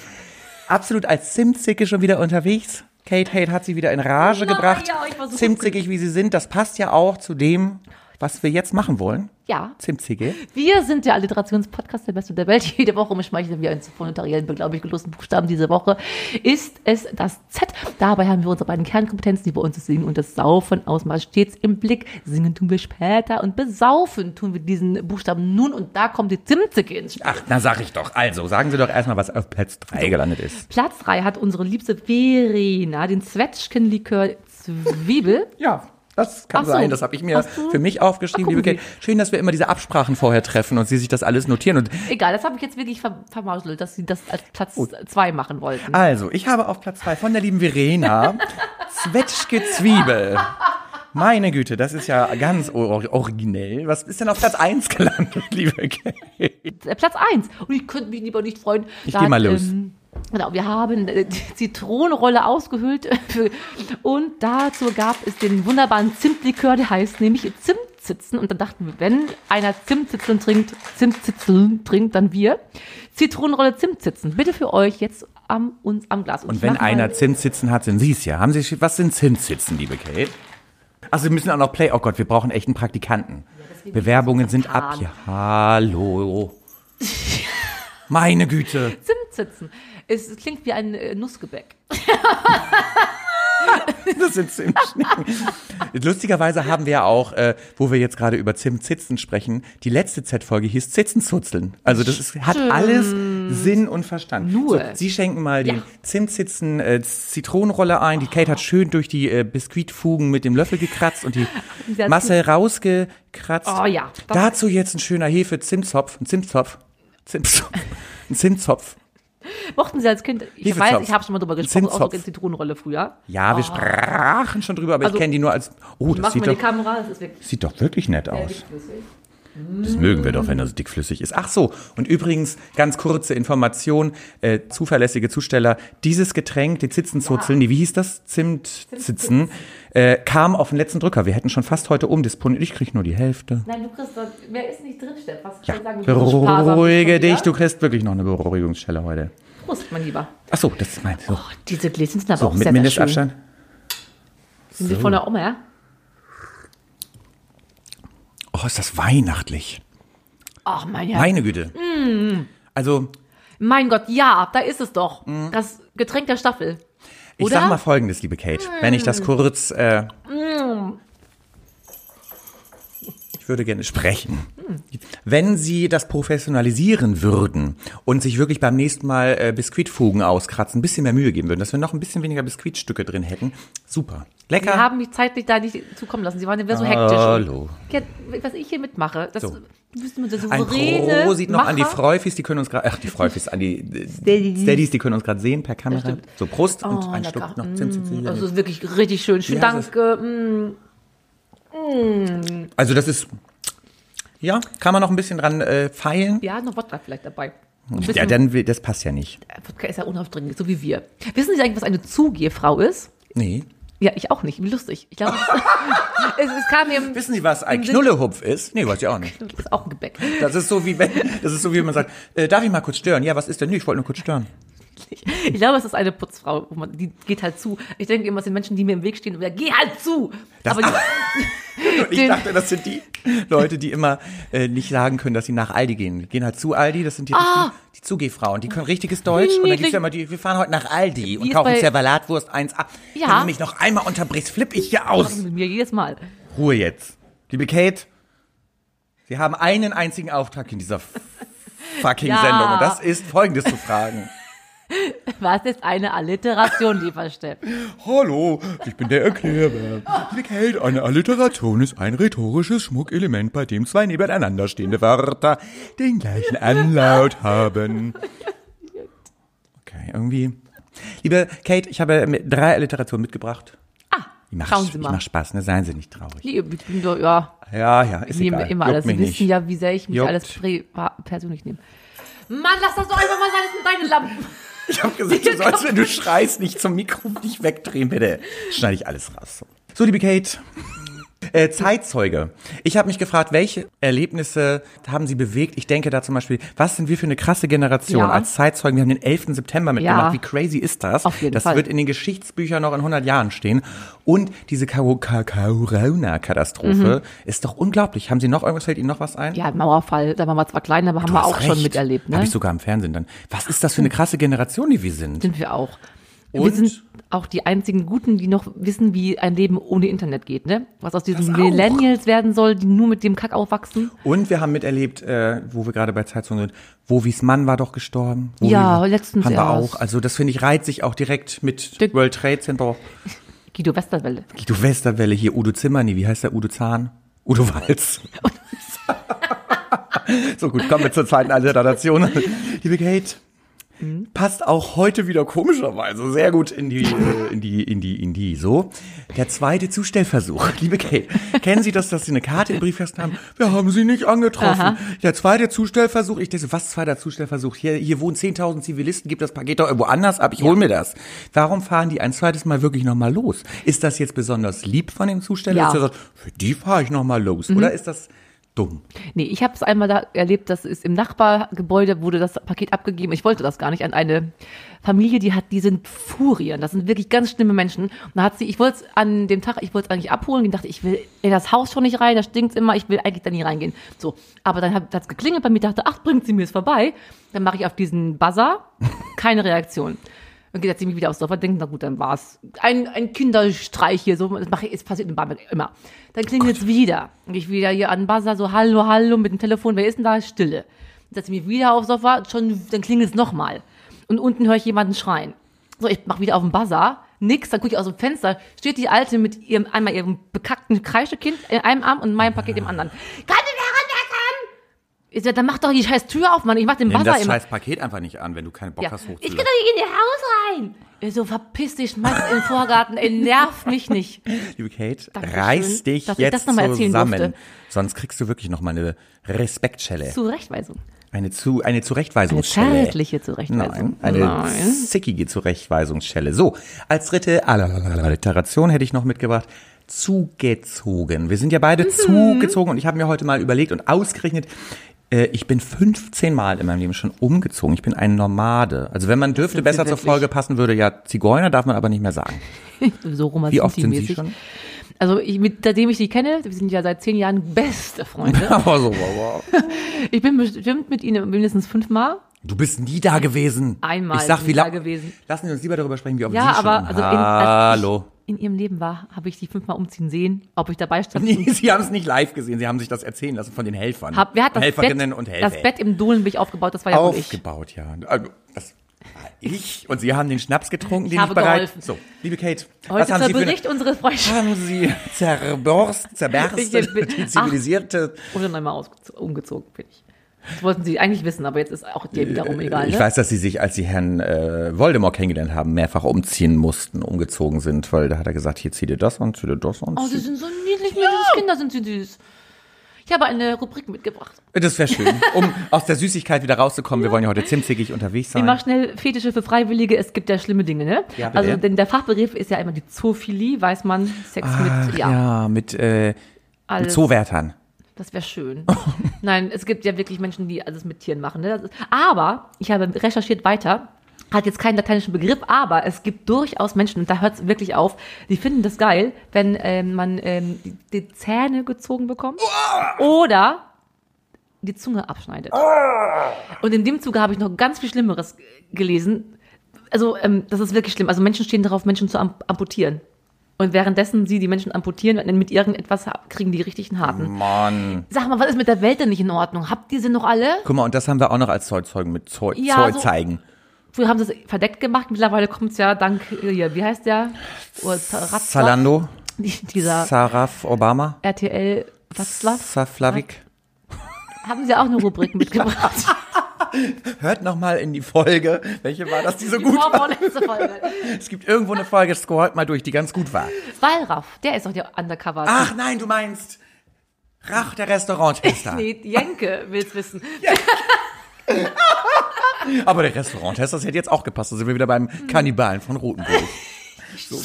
S2: absolut als Zimtzicke schon wieder unterwegs. Kate Hate hat sie wieder in Rage
S1: Na
S2: gebracht.
S1: ja.
S2: Zimtzickig, wie sie sind. Das passt ja auch zu dem, was wir jetzt machen wollen.
S1: Ja.
S2: Zimtzige.
S1: Wir sind der Alliterationspodcast der Beste der Welt. Jede Woche umschmeicheln wir uns von notariellen, beglaubig gelosten Buchstaben. Diese Woche ist es das Z. Dabei haben wir unsere beiden Kernkompetenzen, die bei uns das Singen und das Saufen ausmachen, stets im Blick. Singen tun wir später und besaufen tun wir diesen Buchstaben nun. Und da kommt die Zimtzige ins Spiel.
S2: Ach, na sag ich doch. Also, sagen Sie doch erstmal, was auf Platz 3 gelandet ist.
S1: Platz 3 hat unsere liebste Verena, den Zwetschgenlikör Zwiebel.
S2: Ja, das kann
S1: so.
S2: sein. Das habe ich mir für mich aufgeschrieben,
S1: Ach,
S2: liebe
S1: gucken
S2: Kate. Schön, dass wir immer diese Absprachen vorher treffen und Sie sich das alles notieren. Und
S1: Egal, das habe ich jetzt wirklich ver vermauselt, dass sie das als Platz 2 machen wollten.
S2: also, ich habe auf Platz 2 von der lieben Verena Zwetschge Zwiebel. Meine Güte, das ist ja ganz or originell. Was ist denn auf Platz 1 gelandet, liebe Kate?
S1: Äh, Platz 1. Und ich könnte mich lieber nicht freuen.
S2: Ich
S1: Da
S2: geh
S1: hat,
S2: mal los.
S1: Ähm, Genau, wir haben äh, die Zitronenrolle ausgehöhlt für, und dazu gab es den wunderbaren Zimtlikör, der heißt nämlich Zimtzitzen. Und dann dachten wir, wenn einer Zimtzitzen trinkt, Zimtzitzen trinkt, dann wir. Zitronenrolle Zimtzitzen. Bitte für euch jetzt am, uns am Glas.
S2: Und
S1: ich
S2: wenn einer Zimtsitzen hat, sind Sie es ja. Haben Sie, was sind Zimtsitzen, liebe Kate? Ach, Sie müssen auch noch Play. Oh Gott, wir brauchen echt einen Praktikanten. Bewerbungen sind ab. Ja, hallo. Meine Güte.
S1: Zimtzitzen. Es, klingt wie ein äh, Nussgebäck.
S2: Das sind Zimtschnecken. Lustigerweise haben wir ja auch, äh, wo wir jetzt gerade über Zimtzitzen sprechen, die letzte Z-Folge hieß Zitzenzuzeln. Also das ist, hat alles Sinn und Verstand.
S1: Nur.
S2: So, Sie schenken mal
S1: Ja.
S2: die Zimtzitzen äh, Zitronenrolle ein. Die Kate hat schön durch die äh, Biskuitfugen mit dem Löffel gekratzt und die Masse rausgekratzt.
S1: Oh ja,
S2: Dazu jetzt ein schöner Hefe-Zimtzopf. Ein Zimtzopf. Zimtzopf. Ein Zimtzopf.
S1: Mochten Sie als Kind, ich weiß, ich habe schon mal drüber gesprochen, auch
S2: Zimtzopf.
S1: so in Zitronenrolle früher.
S2: Ja, wir sprachen schon drüber, aber
S1: Also,
S2: ich kenne die nur als. Oh, das sieht doch,
S1: die Kamera, das ist wirklich
S2: sieht doch wirklich nett aus. Das mögen wir doch, wenn das dickflüssig ist. Ach so, und übrigens, ganz kurze Information, äh, zuverlässige Zusteller, dieses Getränk, die Zitzenzuzeln, die, wie hieß das? Zimtzitzen, äh, kam auf den letzten Drücker. Wir hätten schon fast heute umdisponiert. Ich krieg nur die Hälfte.
S1: Nein, du kriegst das, mehr ist nicht drin, Steff. Was
S2: Ja,
S1: sagen?
S2: Beruhige dich, du kriegst wirklich noch eine Beruhigungsstelle heute.
S1: Prost, mein Lieber.
S2: Ach so, das ist mein. So,
S1: Oh, diese Gläschen sind aber
S2: so
S1: auch
S2: mit
S1: sehr, sehr schön.
S2: Mindestabstand.
S1: Sind wir von der Oma, ja?
S2: Oh, ist das weihnachtlich.
S1: Ach, mein ja.
S2: Meine Güte. Also,
S1: Mein Gott, ja, da ist es doch. Das Getränk der Staffel.
S2: Ich
S1: Oder?
S2: sag mal folgendes, liebe Kate, wenn ich das kurz. Äh, ich würde gerne sprechen. Wenn Sie das professionalisieren würden und sich wirklich beim nächsten Mal äh, Biskuitfugen auskratzen, ein bisschen mehr Mühe geben würden, dass wir noch ein bisschen weniger Biskuitstücke drin hätten, super.
S1: Sie
S2: Lecker.
S1: haben mich zeitlich da nicht zukommen lassen. Sie waren ja so hektisch.
S2: Hallo.
S1: Ja, was ich hier mitmache, das
S2: So.
S1: mit der
S2: Ein
S1: souveräne
S2: Prosit noch an die
S1: Macher.
S2: Freufis, die können uns gerade, ach die Freufis, an die äh,
S1: Steadies.
S2: Steadies, die können uns gerade sehen per Kamera. so Prost und
S1: Oh,
S2: ein
S1: lecker.
S2: Stück noch.
S1: Also es ist wirklich richtig schön. Schön,
S2: Ja,
S1: danke. Mm.
S2: Also das ist, ja, kann man noch ein bisschen dran äh, feilen.
S1: Ja, noch Wodka vielleicht dabei.
S2: Ja, dann, will- das passt ja nicht.
S1: Wodka ist ja unaufdringlich, so wie wir. Wissen Sie eigentlich, was eine Zugehfrau ist?
S2: Nee.
S1: Ja, ich auch nicht. Wie lustig. Ich glaube, es, es kam mir
S2: Wissen Sie, was ein Knullehupf ist? Nee, weiß ich auch nicht.
S1: Das ist auch ein Gebäck.
S2: Das ist so wie wenn, das ist so wie wenn man sagt, äh, darf ich mal kurz stören? Ja, was ist denn? Nee, ich wollte nur kurz stören.
S1: Ich glaube, es ist eine Putzfrau, man, die geht halt zu. Ich denke immer, es sind Menschen, die mir im Weg stehen und sagen, geh halt zu.
S2: Das-
S1: Aber die,
S2: Und ich dachte, das sind die Leute, die immer äh, nicht sagen können, dass sie nach Aldi gehen. Die gehen halt zu Aldi, das sind die,
S1: Ah.
S2: die, die Zugehfrauen. Die können richtiges Deutsch. Und dann gibt's
S1: Niedlich.
S2: ja immer die, wir fahren heute nach Aldi und kaufen Zervalatwurst 1a.
S1: Ja.
S2: Wenn du mich noch einmal unterbrichst, flipp ich hier aus.
S1: mit mir jedes Mal.
S2: Ruhe jetzt. Liebe Kate, Sie haben einen einzigen Auftrag in dieser fucking
S1: Ja.
S2: Sendung. Und das ist, folgendes zu fragen.
S1: Was ist eine Alliteration, lieber Steff?
S2: Hallo, ich bin der Erklärer. Kate, eine Alliteration ist ein rhetorisches Schmuckelement, bei dem zwei nebeneinander stehende Wörter den gleichen Anlaut haben. Okay, irgendwie. Liebe Kate, ich habe drei Alliterationen mitgebracht.
S1: Ah,
S2: Ich mach,
S1: schauen Sie
S2: ich
S1: mal.
S2: mach Spaß, ne? Seien Sie nicht traurig.
S1: Ich bin doch, ja,
S2: Ja, ja, ist
S1: ich nehme
S2: egal.
S1: immer
S2: Juckt
S1: alles. Sie wissen
S2: nicht.
S1: ja, wie sehr ich mich
S2: Juckt.
S1: alles persönlich nehme. Mann, lass das doch einfach mal sein, das sind deine Lampen.
S2: Ich habe gesagt, du sollst, wenn du schreist, nicht zum Mikro nicht wegdrehen, bitte. Schneide ich alles raus. So, liebe Kate. Äh, Zeitzeuge. Ich habe mich gefragt, welche Erlebnisse haben Sie bewegt? Ich denke da zum Beispiel, was sind wir für eine krasse Generation
S1: Ja.
S2: als Zeitzeugen? Wir haben den 11. September mitgemacht.
S1: Ja.
S2: Wie crazy ist das?
S1: Auf jeden
S2: das
S1: Fall.
S2: wird in den Geschichtsbüchern noch in 100 Jahren stehen. Und diese Corona-Katastrophe ist doch unglaublich. Haben Sie noch irgendwas? Fällt Ihnen noch was ein?
S1: Ja, Mauerfall, da waren wir zwar klein, aber haben wir auch schon miterlebt, ne?
S2: Habe ich sogar im Fernsehen dann. Was ist das für eine krasse Generation, die wir sind?
S1: Sind wir auch. Wir
S2: Und?
S1: sind auch die einzigen Guten, die noch wissen, wie ein Leben ohne Internet geht, ne? Was aus diesen. Millennials werden soll, die nur mit dem Kack aufwachsen.
S2: Und wir haben miterlebt, äh, wo wir gerade bei Zeitzeugen sind, wo Wies Mann war doch gestorben. Wo
S1: Ja, letztens
S2: Haben wir
S1: erst.
S2: auch. Also das finde ich reiht sich auch direkt mit
S1: Der-
S2: World Trade Center.
S1: Guido Westerwelle.
S2: Guido Westerwelle hier, Udo Zimmerni, wie heißt der Udo Zahn? Udo Walz. so gut, kommen wir zur zweiten Alliteration. Liebe Kate, passt auch heute wieder komischerweise sehr gut in die, äh, in die, in die, in die, so. Der zweite Zustellversuch. Liebe Kate, kennen Sie das, dass Sie eine Karte im Briefkasten haben? Wir haben Sie nicht angetroffen.
S1: Aha.
S2: Der zweite Zustellversuch. Ich denke, was zweiter Zustellversuch? Hier, hier wohnen 10.000 Zivilisten, gibt das Paket doch irgendwo anders ab. Ich hol mir das. Warum fahren die ein zweites Mal wirklich nochmal los? Ist das jetzt besonders lieb von dem Zusteller?
S1: Ja.
S2: sagt, für die fahre ich nochmal los. Oder ist das dumm?
S1: Nee, ich habe es einmal da erlebt, das ist im Nachbargebäude, wurde das Paket abgegeben. Ich wollte das gar nicht an eine Familie, die hat, die sind Furien. Das sind wirklich ganz schlimme Menschen. Und da hat sie, ich wollte es an dem Tag, ich wollte es eigentlich abholen. Ich dachte, ich will in das Haus schon nicht rein, da stinkt immer, ich will eigentlich da nie reingehen. So, aber dann hat es geklingelt bei mir, dachte, ach, bringt sie mir es vorbei. Dann mache ich auf diesen Buzzer keine Reaktion. Dann geht sie mich wieder aufs Sofa, denkt, na gut, dann war's. Ein, ein Kinderstreich hier, so, das mache ich, es passiert in Bamberg immer. Dann klingelt es wieder. Und ich wieder hier an den Buzzer, so, hallo, hallo, mit dem Telefon, wer ist denn da? Stille. Dann setze ich mich wieder aufs Sofa, schon, dann klingelt es nochmal. Und unten höre ich jemanden schreien. So, ich mache wieder auf den Buzzer, nix, dann gucke ich aus dem Fenster, steht die Alte mit ihrem, einmal ihrem bekackten Kreischekind in einem Arm und mein Paket im anderen. Kann sie da runterkommen? Ich sag, dann mach doch die scheiß Tür auf, Mann, ich mach den
S2: Nimm
S1: Buzzer
S2: das
S1: immer.
S2: scheiß Paket einfach nicht an, wenn du keinen Bock
S1: Ja.
S2: hast
S1: Ich kann
S2: hochzuladen.
S1: doch nicht in ihr Haus rein. Ich so, verpiss dich, schmeiß den Vorgarten, ey, nerv mich nicht.
S2: Liebe Kate,
S1: Dankeschön,
S2: reiß dich
S1: dass ich
S2: jetzt zusammen.
S1: durfte.
S2: Sonst kriegst du wirklich noch mal eine Respektschelle.
S1: Zurechtweisung.
S2: Eine, zu, eine
S1: Eine
S2: Zurechtweisungsschelle.
S1: zärtliche Zurechtweisung.
S2: Nein, eine
S1: Nein.
S2: zickige Zurechtweisungsschelle. So, als dritte Alliteration hätte ich noch mitgebracht. Zugezogen. Wir sind ja beide
S1: Mhm.
S2: zugezogen und ich habe mir heute mal überlegt und ausgerechnet, ich bin 15 Mal in meinem Leben schon umgezogen. Ich bin ein Nomade. Also wenn man dürfte, besser zur. Folge passen würde, ja, Zigeuner darf man aber nicht mehr sagen.
S1: So
S2: Wie oft sind Sie schon?
S1: Also, ich, mit, seitdem ich die kenne, wir sind ja seit zehn Jahren beste Freunde.
S2: Aber so, wow, wow.
S1: Ich bin bestimmt mit Ihnen mindestens fünfmal.
S2: Du bist nie da gewesen.
S1: Einmal
S2: Ich sag, wie
S1: da gewesen.
S2: Lassen Sie uns lieber darüber sprechen, wie oft
S1: Ja,
S2: Sie schon.
S1: aber also in, als
S2: Hallo.
S1: Ich in Ihrem Leben war, habe ich die fünfmal umziehen sehen, ob ich dabei stand.
S2: Nee, Sie haben es nicht live gesehen, Sie haben sich das erzählen lassen von den Helfern.
S1: Hab, wer hat das
S2: Helferinnen
S1: Bett,
S2: und Helfer.
S1: das Bett im Dohlenweg aufgebaut? Das war ja ich.
S2: Aufgebaut, ja. Also, das war ich und Sie haben den Schnaps getrunken, den ich, bereit.
S1: geholfen.
S2: So, liebe Kate,
S1: Heute
S2: was haben Sie für eine,
S1: Bericht unseres Freundes.
S2: haben Sie zerborst, zerberstet,
S1: Ich
S2: die zivilisierte.
S1: Oder einmal umgezogen, bin ich. Das wollten Sie eigentlich wissen, aber jetzt ist auch dir wiederum egal.
S2: Äh, Ich
S1: ne?
S2: weiß, dass Sie sich, als Sie Herrn äh, Voldemort kennengelernt haben, mehrfach umziehen mussten, umgezogen sind, weil da hat er gesagt, hier zieh dir das an, zieh dir das an.
S1: Oh, Sie sind so niedlich, ja. Kinder sind Sie süß. Ich habe eine Rubrik mitgebracht.
S2: Das wäre schön, um aus der Süßigkeit wieder rauszukommen. Wir wollen ja heute zimtzigig unterwegs
S1: Ich
S2: sein.
S1: mach schnell Fetische für Freiwillige. Es gibt ja schlimme Dinge, ne?
S2: Ja, bitte.
S1: also, denn der Fachbegriff ist ja immer die Zoophilie, weiß man, Sex
S2: Ach,
S1: mit,
S2: ja.
S1: ja,
S2: mit, äh, mit. Zoowärtern.
S1: Das wäre schön. Nein, es gibt ja wirklich Menschen, die alles mit Tieren machen. Ne? Ist, aber ich habe recherchiert weiter, hat jetzt keinen lateinischen Begriff, aber es gibt durchaus Menschen, und da hört es wirklich auf, die finden das geil, wenn ähm, man ähm, die, die Zähne gezogen bekommt oder die Zunge abschneidet. Und in dem Zuge habe ich noch ganz viel Schlimmeres gelesen. Also, ähm, das ist wirklich schlimm. Also Menschen stehen darauf, Menschen zu am amputieren. Und währenddessen sie die Menschen amputieren, mit irgendetwas kriegen die richtig einen harten.
S2: Mann.
S1: Sag mal, was ist mit der Welt denn nicht in Ordnung? Habt ihr sie noch alle?
S2: Guck mal, und das haben wir auch noch als Zollzeugen mit Zoll,
S1: Ja,
S2: Zoll
S1: so-. Früher haben sie es verdeckt gemacht, mittlerweile kommt es ja dank, äh, hier, wie heißt der?
S2: Zalando,
S1: Die- Dieser
S2: Saraf Obama,
S1: RTL Watzlaff.
S2: Saflavik.
S1: Haben sie auch eine Rubrik mitgebracht?
S2: Hört noch mal in die Folge. Welche war das, die so gut war?
S1: Folge.
S2: Es gibt irgendwo eine Folge, scrollt mal durch, die ganz gut war.
S1: Wallraff, der ist doch der Undercover.
S2: Ach nein, du meinst Rach, der Restauranttester.
S1: Nee, Jenke will's wissen.
S2: Aber der Restauranttester, das hätte jetzt auch gepasst. Da sind wir wieder beim Kannibalen von Rotenburg. So.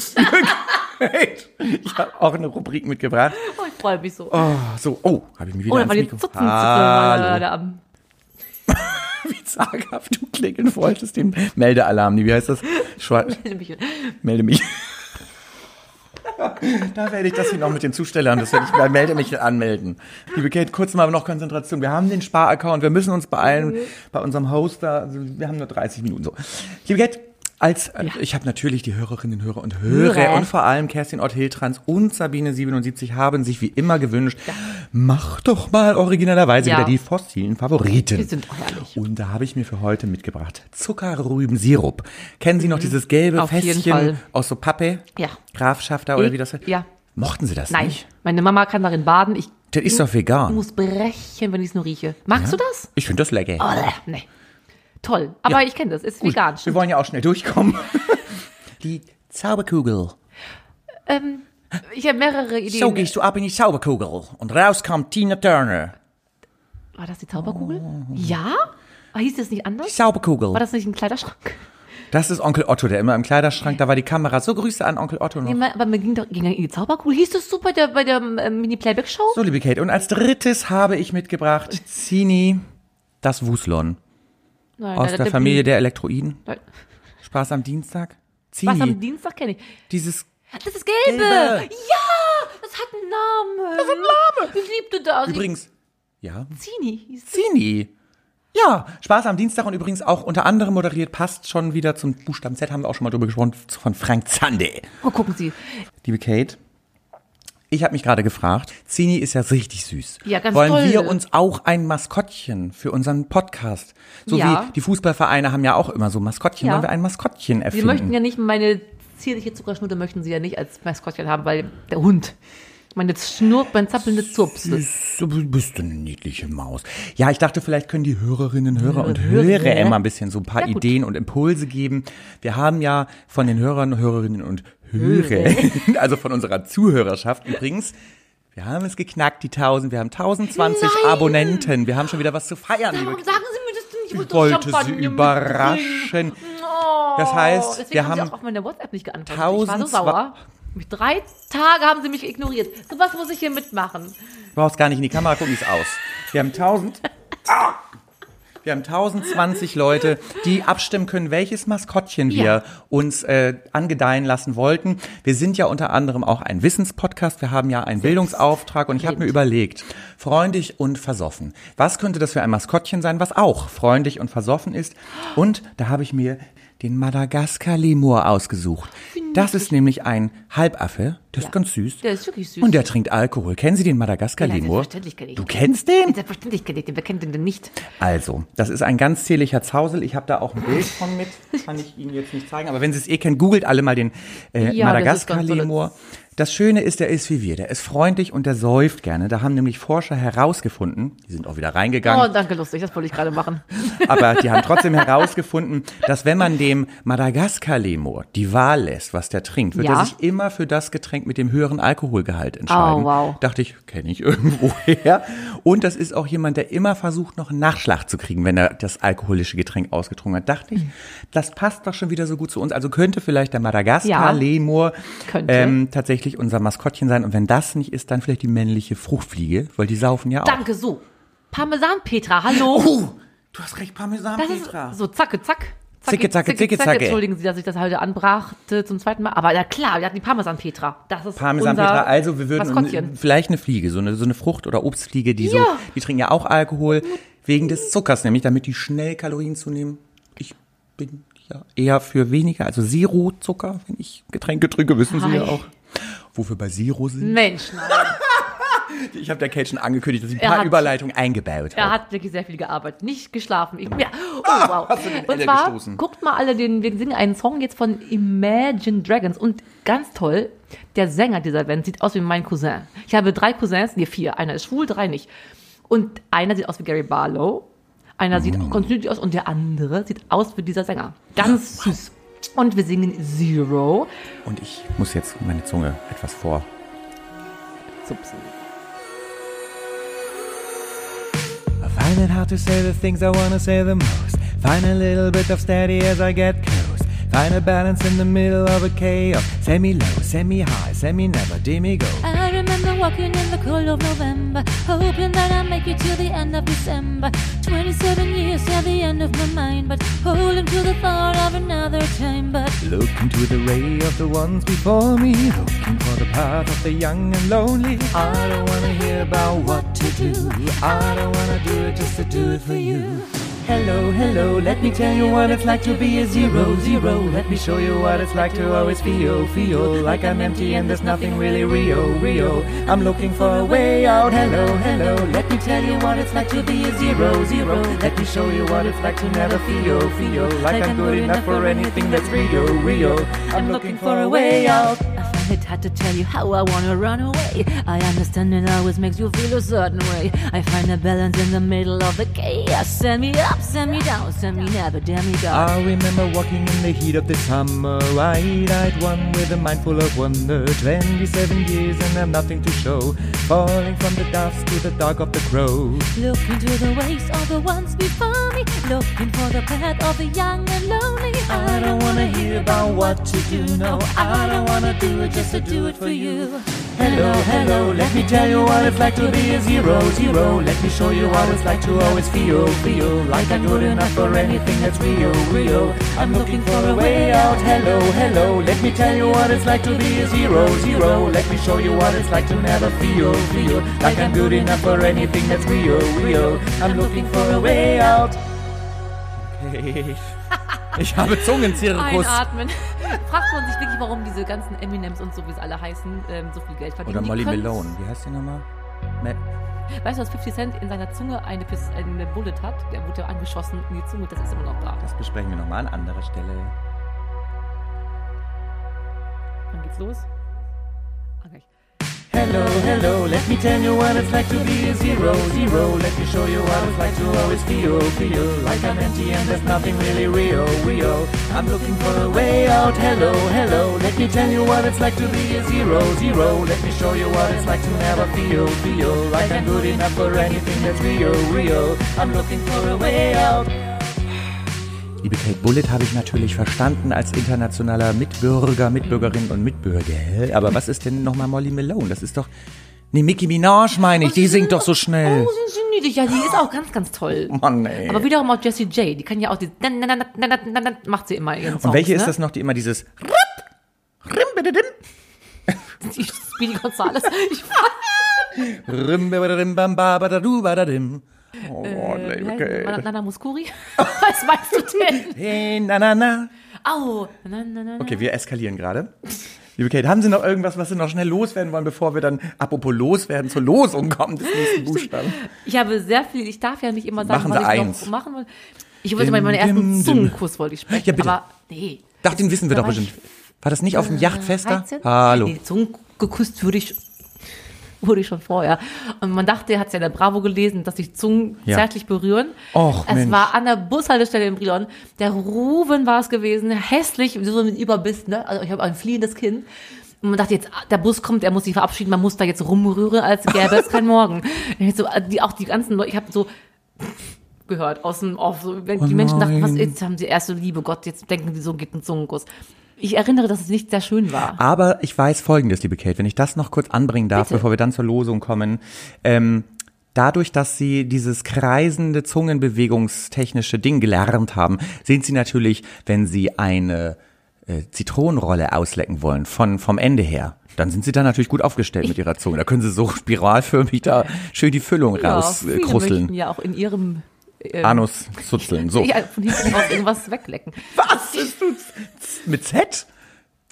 S2: ich habe auch eine Rubrik mitgebracht.
S1: Oh, ich freue mich so.
S2: Oh, so, oh, habe ich mir wieder
S1: Oder
S2: ans
S1: war die
S2: Mikro-
S1: Zutzen
S2: Hallo. Zaghaft du klingeln wolltest, den Meldealarm. Wie heißt das? Schwa Melde mich. Da werde ich das hier noch mit den Zustellern, das werde ich bei Melde mich anmelden. Liebe Kate, kurz mal noch Konzentration. Wir haben den Sparaccount, wir müssen uns beeilen bei unserem Hoster. Also wir haben nur 30 Minuten so. Liebe Kate, als äh, ich habe natürlich die Hörerinnen, Hörer und Hörer
S1: Hörer.
S2: und vor allem Kerstin Ott Hiltrans und Sabine 77 haben sich wie immer gewünscht, mach doch mal originellerweise
S1: Ja.
S2: wieder die fossilen Favoriten.
S1: Die sind auch herrlich.
S2: Und da habe ich mir für heute mitgebracht Zuckerrübensirup. Kennen Sie noch dieses gelbe
S1: Mhm. Auf
S2: Fässchen aus so Pappe?
S1: Ja.
S2: Grafschafter oder wie das heißt?
S1: Ja.
S2: Mochten Sie das
S1: Nein,
S2: nicht?
S1: meine Mama kann darin baden. Ich
S2: Das ist doch vegan.
S1: muss brechen, wenn ich es nur rieche. Magst du das?
S2: Ich finde das lecker.
S1: Oh, nee. Toll. Aber
S2: Ja.
S1: ich kenne das. Ist
S2: Gut,
S1: vegan.
S2: Wir wollen ja auch schnell durchkommen. Die Zauberkugel.
S1: Ähm, ich habe mehrere Ideen.
S2: So gehst du ab in die Zauberkugel und raus kommt Tina Turner.
S1: War das die Zauberkugel?
S2: Oh.
S1: Ja? Ah, Hieß das nicht
S2: Die
S1: anders?
S2: Zauberkugel.
S1: War das nicht ein Kleiderschrank?
S2: Das ist Onkel Otto, der immer im Kleiderschrank, da war die Kamera. So Grüße an Onkel Otto noch.
S1: Mal- aber mir ging doch ging ja in die Zauberkugel. Hieß das so bei der, bei der ähm, Mini-Playback-Show?
S2: So, liebe Kate. Und als drittes habe ich mitgebracht Zini, das Wuslon.
S1: Nein,
S2: Aus der
S1: da-
S2: Familie der Elektroiden.
S1: Nein.
S2: Spaß am Dienstag.
S1: Was am
S2: Zini,
S1: Dienstag kenne ich.
S2: dieses
S1: Das ist Gelbe.
S2: Gelbe.
S1: Ja, das hat einen Namen. Das hat einen Namen. Ich liebte das.
S2: Übrigens, ja,
S1: Zini hieß.
S2: Zini. Ja, Spaß am Dienstag und übrigens auch unter anderem moderiert, passt schon wieder zum Buchstaben Z, haben wir auch schon mal drüber gesprochen, von Frank Zande.
S1: Oh, gucken Sie.
S2: Liebe Kate, ich habe mich gerade gefragt, Zini ist ja richtig süß.
S1: Ja, ganz
S2: Wollen
S1: toll.
S2: wir uns auch ein Maskottchen für unseren Podcast? So
S1: Ja.
S2: wie die Fußballvereine haben ja auch immer so Maskottchen.
S1: Ja.
S2: Wollen wir ein Maskottchen
S1: Sie
S2: erfinden?
S1: möchten ja nicht meine zierliche Zuckerschnute möchten Sie ja nicht als Maskottchen haben, weil der Hund. Meine Schnurrt, mein zappelnde Zurps.
S2: Du bist eine niedliche Maus. Ja, ich dachte, vielleicht können die Hörerinnen, Hörer und
S1: Hörer.
S2: Hörer immer ein bisschen so ein paar. Ideen und Impulse geben. Wir haben ja von den Hörern, Hörerinnen und Hörern, also von unserer Zuhörerschaft übrigens, wir haben es geknackt, die 1000. Wir haben 1020
S1: Nein!
S2: Abonnenten. Wir haben schon wieder was zu feiern, liebe
S1: Warum sagen Sie mir das denn? Ich
S2: Ich
S1: wollte
S2: sie überraschen.
S1: Oh,
S2: Das heißt,
S1: deswegen
S2: wir
S1: haben Sie
S2: haben
S1: auch auf meine WhatsApp nicht geantwortet. Ich war so
S2: 1000
S1: sauer. Mich drei Tage haben Sie mich ignoriert. So was muss ich hier mitmachen.
S2: Du brauchst gar nicht in die Kamera gucken, wie es aus. Wir haben 1000. Ah! Wir haben 1020 Leute, die abstimmen können, welches Maskottchen wir
S1: Ja.
S2: uns äh, angedeihen lassen wollten. Wir sind ja unter anderem auch ein Wissenspodcast. Wir haben ja einen Bildungsauftrag und ich habe mir überlegt, freundlich und versoffen. Was könnte das für ein Maskottchen sein, was auch freundlich und versoffen ist? Und da habe ich mir den Madagaskar-Lemur ausgesucht. Das ist nämlich ein Halbaffe, der ist ganz süß.
S1: Der ist wirklich süß.
S2: Und der trinkt Alkohol. Kennen Sie den Madagaskar-Lemur?
S1: selbstverständlich kenn ich
S2: du kennst den?
S1: Selbstverständlich kenne ich den. Wer kennt den denn nicht?
S2: Also, das ist ein ganz zierlicher Zausel. Ich habe da auch ein Bild von mit. Kann ich Ihnen jetzt nicht zeigen. Aber wenn Sie es eh kennen, googelt alle mal den äh,
S1: Ja, das ist ganz
S2: Madagaskar-Lemur. Das Schöne ist, der ist wie wir. Der ist freundlich und der säuft gerne. Da haben nämlich Forscher herausgefunden, die sind auch wieder reingegangen,
S1: Oh, danke, lustig. Das wollte ich gerade machen.
S2: aber die haben trotzdem herausgefunden, dass wenn man dem Madagaskar-Lemur die Wahl lässt, was der trinkt, wird
S1: Ja.
S2: er sich immer für das Getränk mit dem höheren Alkoholgehalt entscheiden.
S1: Oh, wow.
S2: Dachte ich, kenne ich irgendwo her. Und das ist auch jemand, der immer versucht, noch einen Nachschlag zu kriegen, wenn er das alkoholische Getränk ausgetrunken hat. Dachte ich, das passt doch schon wieder so gut zu uns. Also könnte vielleicht der Madagaskar-Lemur
S1: Könnte.
S2: ähm, tatsächlich unser Maskottchen sein. Und wenn das nicht ist, dann vielleicht die männliche Fruchtfliege, weil die saufen ja auch.
S1: Danke, so. Parmesan Petra, hallo.
S2: Oh, du hast recht, Parmesan,
S1: das ist
S2: Petra.
S1: so zacke, zack.
S2: Zicke, zacke, zicke, zacke.
S1: Entschuldigen Sie, dass ich das heute anbrachte zum zweiten Mal. Aber ja klar, wir hatten die Parmesan Petra. Das ist
S2: Parmesan
S1: unser
S2: Petra, also wir würden vielleicht eine Fliege, so eine, so eine Frucht- oder Obstfliege, die so, die trinken ja auch Alkohol, wegen des Zuckers, nämlich damit die schnell Kalorien zunehmen. Ich bin ja eher für weniger, also Zero-Zucker, wenn ich Getränke trinke, wissen Sie ja auch. Wofür bei Zero sind.
S1: Mensch, nein.
S2: Ich habe der Kate schon angekündigt, dass ich ein
S1: Er
S2: paar
S1: hat-
S2: Überleitungen eingebaut
S1: Er
S2: habe.
S1: hat wirklich sehr viel gearbeitet. Nicht geschlafen. Ich, ja. Oh, wow.
S2: hast du den
S1: Und
S2: Elle
S1: zwar,
S2: gestoßen?
S1: guckt mal alle, den, wir singen einen Song jetzt von Imagine Dragons. Und ganz toll, der Sänger dieser Band sieht aus wie mein Cousin. Ich habe drei Cousins, nee, vier. Einer ist schwul, drei nicht. Und einer sieht aus wie Gary Barlow. Einer sieht
S2: Mm.
S1: aus und der andere sieht aus wie dieser Sänger. Ganz süß. Und wir singen Zero.
S2: Und ich muss jetzt meine Zunge etwas vor.
S1: Zupsen.
S4: I find it hard to say the things I wanna say the most. Find a little bit of steady as I get close. Find a balance in the middle of a chaos. Semi low, semi high, semi never, demi go.
S5: I remember walking in the cold of November, hoping that I'd make it till the end of December. 27 years at the end of my mind, but holding to the thought of another time. But
S4: Look into the ray of the ones before me, looking for the path of the young and lonely. I don't wanna hear about what to do. I don't wanna do it just to do it for you. Hello, hello, let me tell you what it's like to be a zero, zero. Let me show you what it's like to always feel, feel like I'm empty and there's nothing really real, real. I'm looking for a way out. Hello, hello, let me tell you what it's like to be a zero, zero. Let me show you what it's like to never feel, feel like I'm good enough for anything that's real, real. I'm looking for a way out.
S5: I find hit had to tell you how I wanna run away. I understand it always makes you feel a certain way. I find a balance in the middle of the chaos. Send me up, send me down, send me never, damn me God.
S4: I remember walking in the heat of the summer, wide-eyed one with a mind full of wonder. Twenty-seven years and I've nothing to show, falling from the dust to the dark of the crow.
S5: Looking to the ways of the ones before me. Looking for the path of the young and lonely.
S4: I don't wanna hear about what to do, no. I don't wanna do it just to do it for you. Hello, hello, let me tell you what it's like to be a zero, zero. Let me show you what it's like to always feel, feel like I'm good enough for anything that's real, real. I'm looking for a way out. Hello, hello, let me tell you what it's like to be a zero, zero. Let me show you what it's like to never feel, feel like I'm good enough for anything that's real, real. I'm looking for a way out.
S2: Ich habe Zungenzirkus.
S1: Einatmen. Fragt man sich wirklich, warum diese ganzen Eminems und so, wie sie alle heißen, ähm, so viel Geld verdienen.
S2: Oder Molly Malone. Wie heißt die nochmal? Ma
S1: Weißt du, dass 50 Cent in seiner Zunge eine, Pis- eine Bullet hat? Der wurde ja angeschossen in die Zunge, das ist immer noch da.
S2: das besprechen wir nochmal an anderer Stelle.
S1: Dann geht's los.
S4: Hello, hello, let me tell you what it's like to be a zero, zero. Let me show you what it's like to always feel, feel like I'm empty and there's nothing really real, real. I'm looking for a way out. Hello, hello, let me tell you what it's like to be a zero, zero. Let me show you what it's like to never feel, feel like I'm good enough for anything that's real, real. I'm looking for a way out.
S2: Liebe Kate Bullitt habe ich natürlich verstanden als internationaler Mitbürger, Mitbürgerin und Mitbürger. Aber was ist denn nochmal Molly Malone? Das ist doch... Nee, Nicki Minaj meine ich, die singt doch so schnell.
S1: Oh, sind sie niedlich. Ja, die ist auch ganz, ganz toll.
S2: Mann, ey.
S1: Aber wiederum auch Jessie J. Die kann ja auch die. Macht sie immer ihren Songs,
S2: Und welche ist
S1: ne?
S2: das noch, die immer dieses...
S1: Die Speedy Gonzales. Ich
S2: Rimbabadarimbambabadadubadim. Oh
S1: äh, heißt-
S2: Kate.
S1: Nana Muscuri? Was meinst du denn?
S2: Hey, na, na, na.
S1: Au. Na, na, na.
S2: Okay, wir eskalieren gerade. Liebe Kate, haben Sie noch irgendwas, was Sie noch schnell loswerden wollen, bevor wir dann, apropos loswerden, zur Losung kommen des nächsten Buchstaben?
S1: Ich habe sehr viel, ich darf ja nicht immer sagen,
S2: Machen
S1: was
S2: Sie
S1: ich
S2: eins.
S1: noch machen will. Ich wollte mal meinen ersten. Zungenkuss wollte ich sprechen.
S2: Ja, bitte.
S1: Aber nee.
S2: Doch, den wissen wir doch bestimmt. War das nicht auf dem Yachtfest da?
S1: 13?
S2: Hallo.
S1: Nee, Zungen geküsst würde ich, wurde ich schon vorher. Und man dachte, er hat es ja in der Bravo gelesen, dass sich Zungen
S2: Ja.
S1: zärtlich berühren.
S2: Och,
S1: es
S2: Mensch.
S1: war an der Bushaltestelle in Brilon. Der Ruven war es gewesen, hässlich, so mit Überbiss, ne? Also ich habe ein fliehendes Kind. Und man dachte jetzt, ah, der Bus kommt, er muss sich verabschieden, man muss da jetzt rumrühren, als gäbe es kein Morgen. So, äh, die, auch die ganzen Leute, ich habe so gehört aus dem Off, so, wenn die Menschen dachten, was jetzt haben sie erst so Liebe Gott, jetzt denken sie so, geht ein Zungenkuss. Ich erinnere, dass es nicht sehr schön war.
S2: Aber ich weiß Folgendes, liebe Kate, wenn ich das noch kurz anbringen darf,
S1: Bitte.
S2: bevor wir dann zur Losung kommen. Ähm, dadurch, dass Sie dieses kreisende Zungenbewegungstechnische Ding gelernt haben, sind Sie natürlich, wenn Sie eine äh, Zitronenrolle auslecken wollen, von, vom Ende her, dann sind Sie da natürlich gut aufgestellt mit Ihrer Zunge. Da können Sie so spiralförmig da schön die Füllung
S1: Ja,
S2: raus
S1: viele möchten
S2: krusteln.
S1: ja auch in ihrem ähm,
S2: Anus zuzeln. So.
S1: ja, von hinten raus irgendwas weglecken.
S2: Was ist du? Mit Z?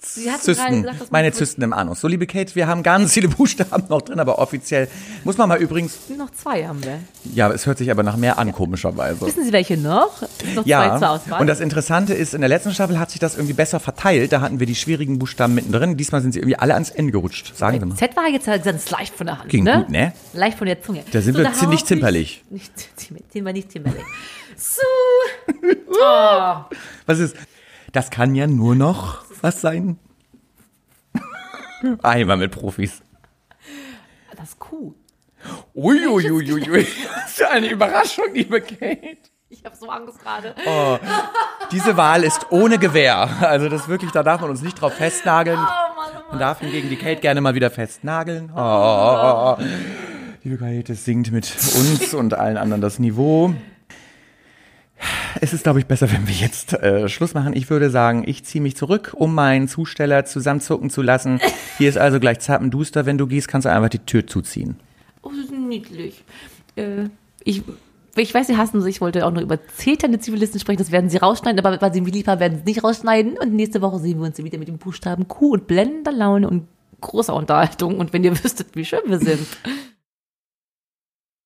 S1: Sie hatten gerade
S2: Zysten,
S1: gesagt,
S2: meine
S1: so-
S2: Zysten im Anus. So, liebe Kate, wir haben ganz viele Buchstaben noch drin, aber offiziell muss man mal übrigens,
S1: Noch zwei haben wir.
S2: ja, es hört sich aber nach mehr an, komischerweise.
S1: Wissen Sie welche noch? Noch zwei zur
S2: Ja,
S1: Auswahl.
S2: und das Interessante ist, in der letzten Staffel hat sich das irgendwie besser verteilt. Da hatten wir die schwierigen Buchstaben mittendrin. Diesmal sind sie irgendwie alle ans Ende gerutscht. Sagen Sie mal.
S1: Z war jetzt halt ganz leicht von der Hand.
S2: Ging
S1: ne?
S2: gut, ne?
S1: Leicht von der Zunge.
S2: Da sind wir ziemlich zimperlich.
S1: Nicht, sind wir nicht zimperlich. So. Oh.
S2: Was ist? Das kann ja nur noch was sein. Einmal mit Profis.
S1: Das ist cool.
S2: Uiuiuiui. Das ist ja eine Überraschung, liebe Kate.
S1: Ich habe so Angst gerade.
S2: Oh. Diese Wahl ist ohne Gewähr. Also das wirklich, da darf man uns nicht drauf festnageln.
S1: Oh Mann, oh Mann.
S2: Man darf hingegen die Kate gerne mal wieder festnageln. Oh. Liebe Kate, es singt mit uns und allen anderen das Niveau. Es ist, glaube ich, besser, wenn wir jetzt äh, Schluss machen. Ich würde sagen, ich ziehe mich zurück, um meinen Zusteller zusammenzucken zu lassen. Hier ist also gleich zappenduster. Wenn du gehst, kannst du einfach die Tür zuziehen.
S1: Oh, das ist niedlich. Äh, ich, ich weiß, Sie hassen sie. Ich wollte auch noch über zeternde Zivilisten sprechen. Das werden Sie rausschneiden, aber weil Sie mir lieb haben, werden Sie es nicht rausschneiden. Und nächste Woche sehen wir uns wieder mit dem Buchstaben Q und blendender Laune und großer Unterhaltung. Und wenn ihr wüsstet, wie schön wir sind.